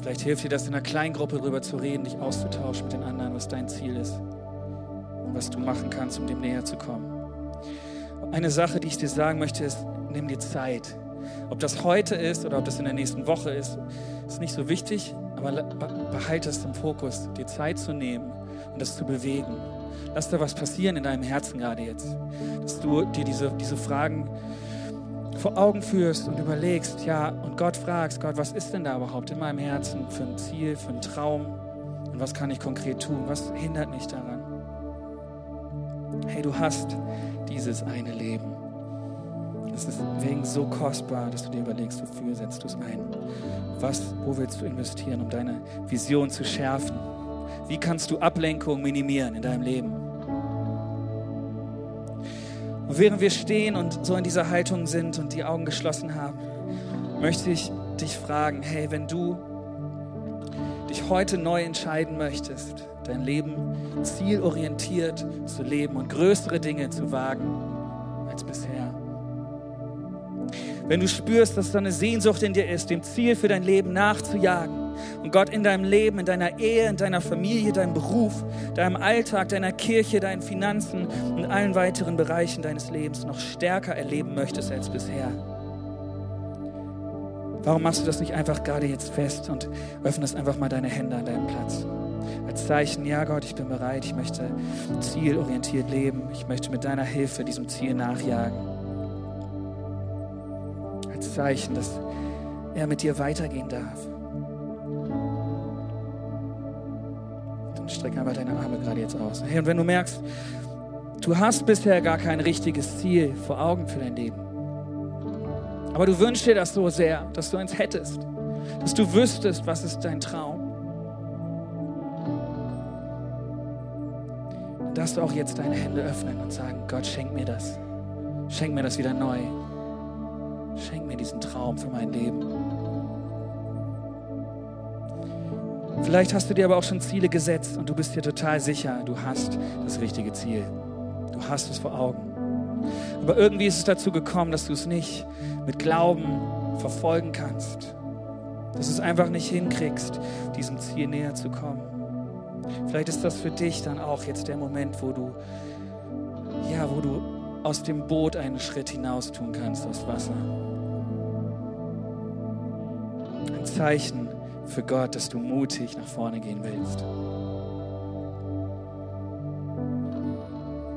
Vielleicht hilft dir das in einer Kleingruppe darüber zu reden, dich auszutauschen mit den anderen, was dein Ziel ist und was du machen kannst, um dem näher zu kommen. Eine Sache, die ich dir sagen möchte, ist, nimm dir Zeit. Ob das heute ist oder ob das in der nächsten Woche ist, ist nicht so wichtig, aber behalte es im Fokus, dir Zeit zu nehmen und das zu bewegen. Lass da was passieren in deinem Herzen gerade jetzt, dass du dir diese, diese Fragen vor Augen führst und überlegst, ja, und Gott fragst, Gott, was ist denn da überhaupt in meinem Herzen für ein Ziel, für einen Traum und was kann ich konkret tun, was hindert mich daran? Hey, du hast dieses eine Leben. Es ist wegen so kostbar, dass du dir überlegst, wofür setzt du es ein? Was, wo willst du investieren, um deine Vision zu schärfen? Wie kannst du Ablenkung minimieren in deinem Leben? Und während wir stehen und so in dieser Haltung sind und die Augen geschlossen haben, möchte ich dich fragen, hey, wenn du dich heute neu entscheiden möchtest, dein Leben zielorientiert zu leben und größere Dinge zu wagen als bisher, wenn du spürst, dass da eine Sehnsucht in dir ist, dem Ziel für dein Leben nachzujagen und Gott in deinem Leben, in deiner Ehe, in deiner Familie, deinem Beruf, deinem Alltag, deiner Kirche, deinen Finanzen und allen weiteren Bereichen deines Lebens noch stärker erleben möchtest als bisher. Warum machst du das nicht einfach gerade jetzt fest und öffnest einfach mal deine Hände an deinem Platz? Als Zeichen, ja Gott, ich bin bereit, ich möchte zielorientiert leben, ich möchte mit deiner Hilfe diesem Ziel nachjagen. Als Zeichen, dass er mit dir weitergehen darf. Dann streck einfach deine Arme gerade jetzt aus. Hey, und wenn du merkst, du hast bisher gar kein richtiges Ziel vor Augen für dein Leben, aber du wünschst dir das so sehr, dass du eins hättest, dass du wüsstest, was ist dein Traum. Dann darfst du auch jetzt deine Hände öffnen und sagen, Gott, schenk mir das. Schenk mir das wieder neu. Schenk mir diesen Traum für mein Leben. Vielleicht hast du dir aber auch schon Ziele gesetzt und du bist dir total sicher, du hast das richtige Ziel. Du hast es vor Augen. Aber irgendwie ist es dazu gekommen, dass du es nicht mit Glauben verfolgen kannst. Dass du es einfach nicht hinkriegst, diesem Ziel näher zu kommen. Vielleicht ist das für dich dann auch jetzt der Moment, wo du, ja, wo du aus dem Boot einen Schritt hinaus tun kannst aus Wasser. Ein Zeichen für Gott, dass du mutig nach vorne gehen willst.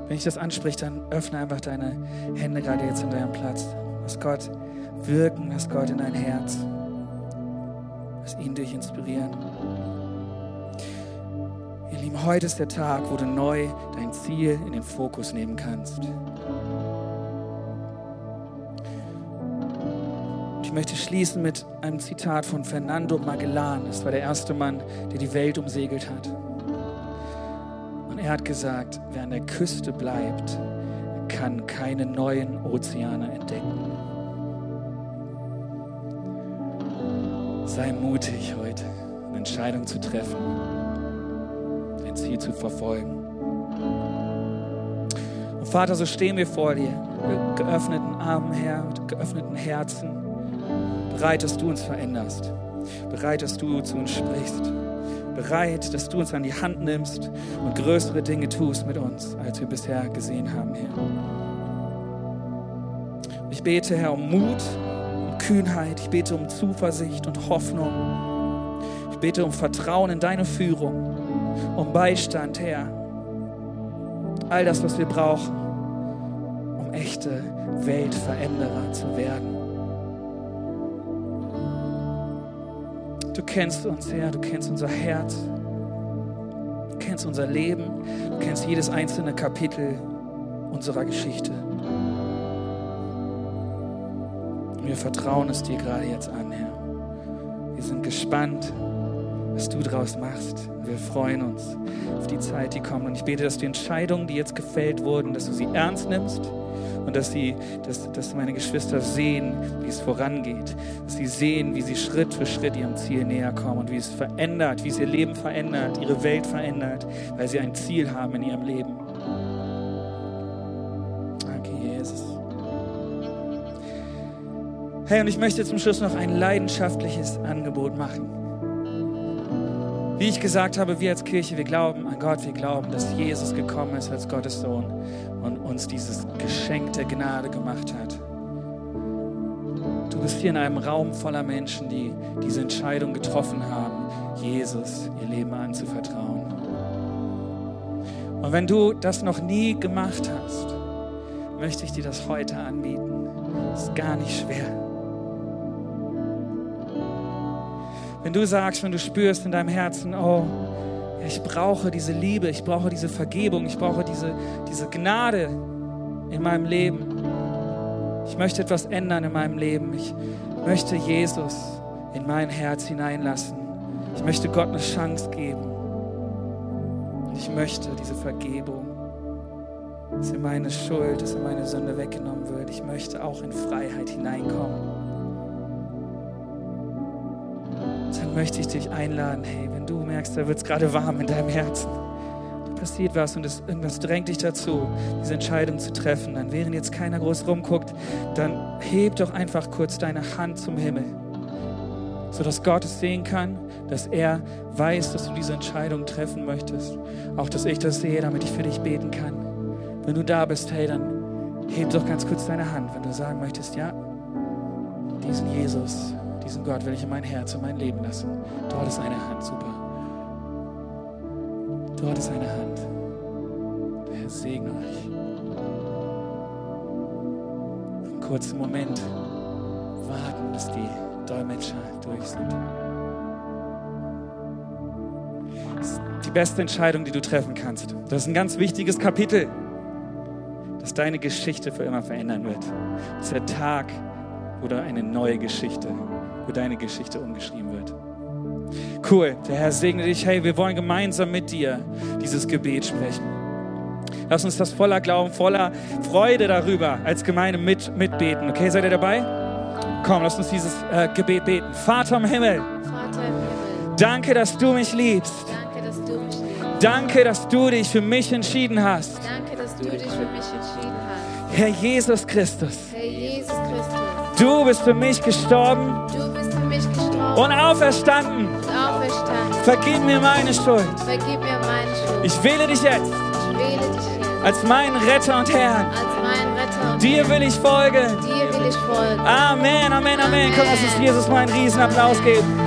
Wenn ich das anspricht, dann öffne einfach deine Hände gerade jetzt an deinem Platz. Lass Gott wirken, lass Gott in dein Herz. Lass ihn dich inspirieren. Ihr Lieben, heute ist der Tag, wo du neu dein Ziel in den Fokus nehmen kannst. Ich möchte schließen mit einem Zitat von Fernando Magellan. Das war der erste Mann, der die Welt umsegelt hat. Er hat gesagt, wer an der Küste bleibt, kann keine neuen Ozeane entdecken. Sei mutig heute, eine Entscheidung zu treffen, dein Ziel zu verfolgen. Und Vater, so stehen wir vor dir, mit geöffneten Armen, Herr, mit geöffneten Herzen, bereit, dass du uns veränderst, bereit, dass du zu uns sprichst bereit, dass du uns an die Hand nimmst und größere Dinge tust mit uns, als wir bisher gesehen haben, Herr. Ich bete, Herr, um Mut, um Kühnheit. Ich bete um Zuversicht und Hoffnung. Ich bete um Vertrauen in deine Führung, um Beistand, Herr. All das, was wir brauchen, um echte Weltveränderer zu werden. Kennst uns, Herr, du kennst unser Herz, du kennst unser Leben, du kennst jedes einzelne Kapitel unserer Geschichte. Wir vertrauen es dir gerade jetzt an, Herr. Wir sind gespannt, was du daraus machst. Wir freuen uns auf die Zeit, die kommt. Und ich bete, dass die Entscheidungen, die jetzt gefällt wurden, dass du sie ernst nimmst und dass, sie, dass, dass meine Geschwister sehen, wie es vorangeht, dass sie sehen, wie sie Schritt für Schritt ihrem Ziel näher kommen und wie es verändert, wie es ihr Leben verändert, ihre Welt verändert, weil sie ein Ziel haben in ihrem Leben. Danke, Jesus. Hey, und ich möchte zum Schluss noch ein leidenschaftliches Angebot machen. Wie ich gesagt habe, wir als Kirche, wir glauben an Gott, wir glauben, dass Jesus gekommen ist als Gottes Sohn und uns dieses Geschenk der Gnade gemacht hat. Du bist hier in einem Raum voller Menschen, die diese Entscheidung getroffen haben, Jesus ihr Leben anzuvertrauen. Und wenn du das noch nie gemacht hast, möchte ich dir das heute anbieten. Ist gar nicht schwer. Wenn du sagst, wenn du spürst in deinem Herzen, oh, ich brauche diese Liebe, ich brauche diese Vergebung, ich brauche diese, diese Gnade in meinem Leben. Ich möchte etwas ändern in meinem Leben. Ich möchte Jesus in mein Herz hineinlassen. Ich möchte Gott eine Chance geben. Ich möchte diese Vergebung, dass in meine Schuld, dass in meine Sünde weggenommen wird. Ich möchte auch in Freiheit hineinkommen. Möchte ich dich einladen, hey, wenn du merkst, da wird es gerade warm in deinem Herzen, passiert was und es, irgendwas drängt dich dazu, diese Entscheidung zu treffen, dann während jetzt keiner groß rumguckt, dann heb doch einfach kurz deine Hand zum Himmel, sodass Gott es sehen kann, dass er weiß, dass du diese Entscheidung treffen möchtest. Auch, dass ich das sehe, damit ich für dich beten kann. Wenn du da bist, hey, dann heb doch ganz kurz deine Hand, wenn du sagen möchtest, ja, diesen Jesus, diesen Gott will ich in mein Herz, in mein Leben lassen. Dort ist eine Hand, super. Dort ist eine Hand. Der Herr segne euch. Einen kurzen Moment warten, bis die Dolmetscher durch sind. Das ist die beste Entscheidung, die du treffen kannst. Das ist ein ganz wichtiges Kapitel, das deine Geschichte für immer verändern wird. Das ist der Tag, wo da eine neue Geschichte, wo deine Geschichte umgeschrieben wird. Cool, der Herr segne dich. Hey, wir wollen gemeinsam mit dir dieses Gebet sprechen. Lass uns das voller Glauben, voller Freude darüber als Gemeinde mit, mitbeten. Okay, seid ihr dabei? Komm, lass uns dieses äh, Gebet beten. Vater im Himmel, Vater im Himmel, danke, dass du mich liebst. danke, dass du mich liebst. Danke, dass du dich für mich entschieden hast. Danke, dass du dich für mich entschieden hast. Herr Jesus Christus, Herr Jesus Christus, du bist für mich gestorben und auferstanden. und auferstanden. Vergib mir meine Schuld. Vergib mir meine Schuld. Ich wähle dich jetzt Ich wähle dich jetzt als meinen Retter und Herrn. als meinen Retter und Dir will ich folgen. dir will ich folgen. Amen, Amen, Amen. Komm, lass uns Jesus mal einen riesen Applaus geben.